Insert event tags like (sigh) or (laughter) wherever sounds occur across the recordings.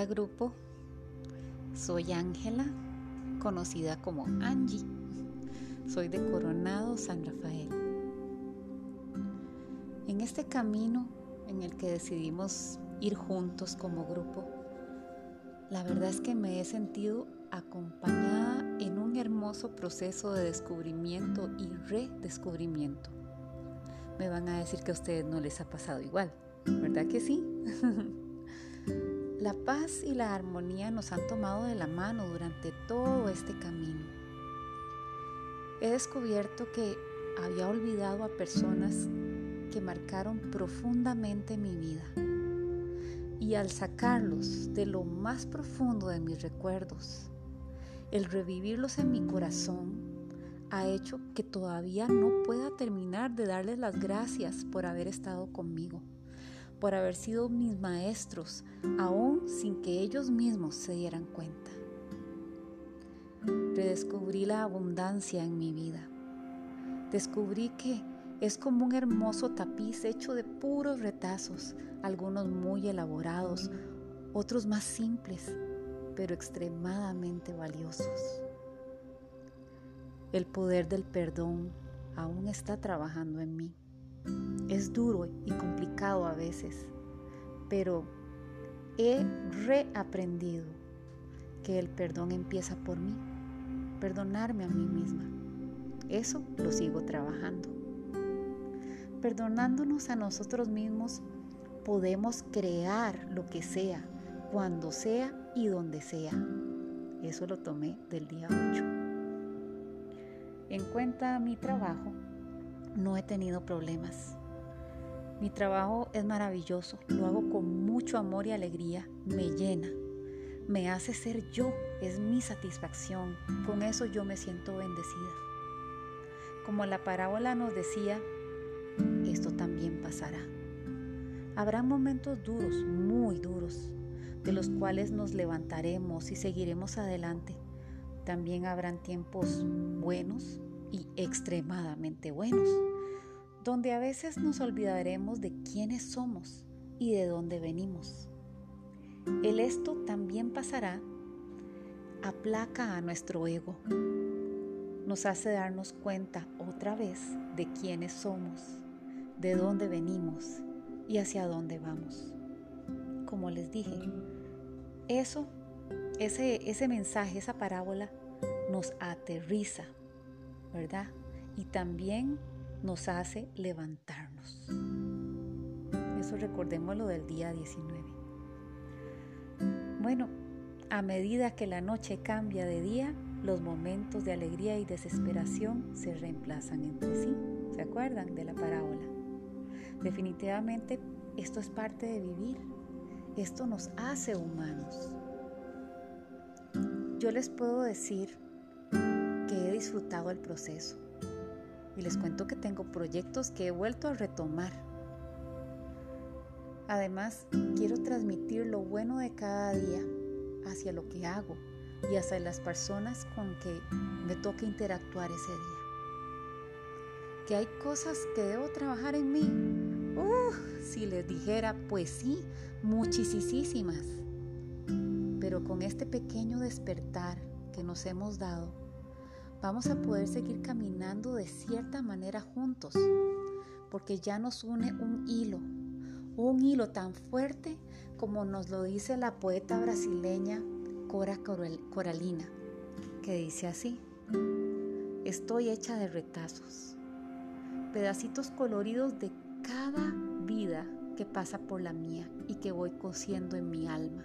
Grupo, soy Ángela, conocida como Angie. Soy de Coronado, San Rafael. En este camino en el que decidimos ir juntos como grupo, la verdad es que me he sentido acompañada en un hermoso proceso de descubrimiento y redescubrimiento. Me van a decir que a ustedes no les ha pasado igual, ¿verdad que sí? (laughs) La paz y la armonía nos han tomado de la mano durante todo este camino. He descubierto que había olvidado a personas que marcaron profundamente mi vida. Y al sacarlos de lo más profundo de mis recuerdos, el revivirlos en mi corazón ha hecho que todavía no pueda terminar de darles las gracias por haber estado conmigo por haber sido mis maestros, aún sin que ellos mismos se dieran cuenta. Redescubrí la abundancia en mi vida. Descubrí que es como un hermoso tapiz hecho de puros retazos, algunos muy elaborados, otros más simples, pero extremadamente valiosos. El poder del perdón aún está trabajando en mí. Es duro y complicado a veces, pero he reaprendido que el perdón empieza por mí, perdonarme a mí misma. Eso lo sigo trabajando. Perdonándonos a nosotros mismos, podemos crear lo que sea, cuando sea y donde sea. Eso lo tomé del día 8. En cuenta mi trabajo, no he tenido problemas. Mi trabajo es maravilloso, lo hago con mucho amor y alegría, me llena, me hace ser yo, es mi satisfacción, con eso yo me siento bendecida. Como la parábola nos decía, esto también pasará. Habrá momentos duros, muy duros, de los cuales nos levantaremos y seguiremos adelante. También habrán tiempos buenos y extremadamente buenos, donde a veces nos olvidaremos de quiénes somos y de dónde venimos. El esto también pasará, aplaca a nuestro ego, nos hace darnos cuenta otra vez de quiénes somos, de dónde venimos y hacia dónde vamos. Como les dije, eso, ese, ese mensaje, esa parábola, nos aterriza ¿verdad? Y también nos hace levantarnos. Eso recordémoslo del día 19. Bueno, a medida que la noche cambia de día, los momentos de alegría y desesperación se reemplazan entre sí. ¿Se acuerdan de la parábola? Definitivamente esto es parte de vivir. Esto nos hace humanos. Yo les puedo decir he disfrutado el proceso. Y les cuento que tengo proyectos que he vuelto a retomar. Además, quiero transmitir lo bueno de cada día hacia lo que hago y hacia las personas con que me toca interactuar ese día. Que hay cosas que debo trabajar en mí. Uh, si les dijera, pues sí, muchísimas. Pero con este pequeño despertar que nos hemos dado, vamos a poder seguir caminando de cierta manera juntos, porque ya nos une un hilo, un hilo tan fuerte como nos lo dice la poeta brasileña Cora Coralina, que dice así, estoy hecha de retazos, pedacitos coloridos de cada vida que pasa por la mía y que voy cosiendo en mi alma.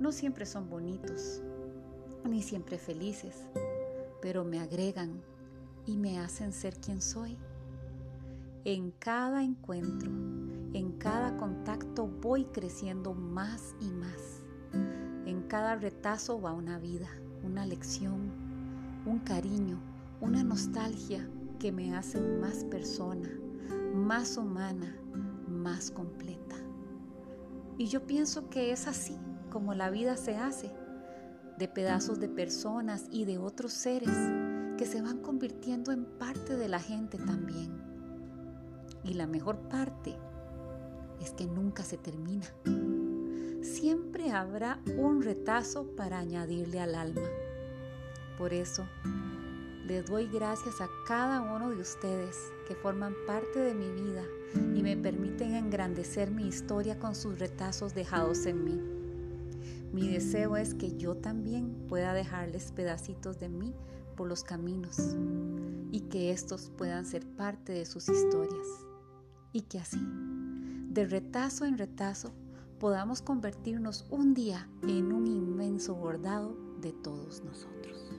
No siempre son bonitos, ni siempre felices, pero me agregan y me hacen ser quien soy. En cada encuentro, en cada contacto voy creciendo más y más. En cada retazo va una vida, una lección, un cariño, una nostalgia que me hacen más persona, más humana, más completa. Y yo pienso que es así como la vida se hace de pedazos de personas y de otros seres que se van convirtiendo en parte de la gente también. Y la mejor parte es que nunca se termina. siempre habrá un retazo para añadirle al alma. Por eso, les doy gracias a cada uno de ustedes que forman parte de mi vida y me permiten engrandecer mi historia con sus retazos dejados en mí. Mi deseo es que yo también pueda dejarles pedacitos de mí por los caminos y que estos puedan ser parte de sus historias. Y que así, de retazo en retazo, podamos convertirnos un día en un inmenso bordado de todos nosotros.